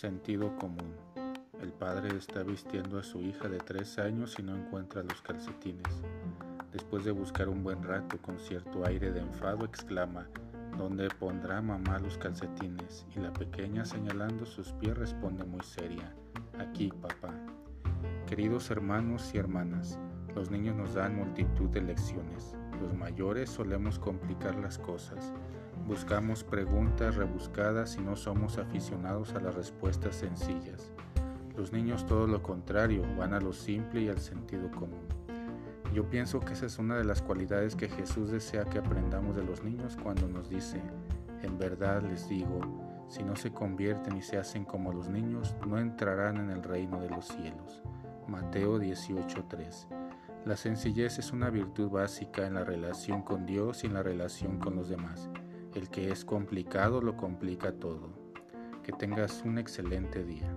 Sentido común. El padre está vistiendo a su hija de tres años y no encuentra los calcetines. Después de buscar un buen rato con cierto aire de enfado, exclama, ¿Dónde pondrá mamá los calcetines? Y la pequeña señalando sus pies responde muy seria, Aquí, papá. Queridos hermanos y hermanas, los niños nos dan multitud de lecciones. Los mayores solemos complicar las cosas. Buscamos preguntas rebuscadas y no somos aficionados a las respuestas sencillas. Los niños todo lo contrario, van a lo simple y al sentido común. Yo pienso que esa es una de las cualidades que Jesús desea que aprendamos de los niños cuando nos dice, en verdad les digo, si no se convierten y se hacen como los niños, no entrarán en el reino de los cielos. Mateo 18:3. La sencillez es una virtud básica en la relación con Dios y en la relación con los demás. El que es complicado lo complica todo. Que tengas un excelente día.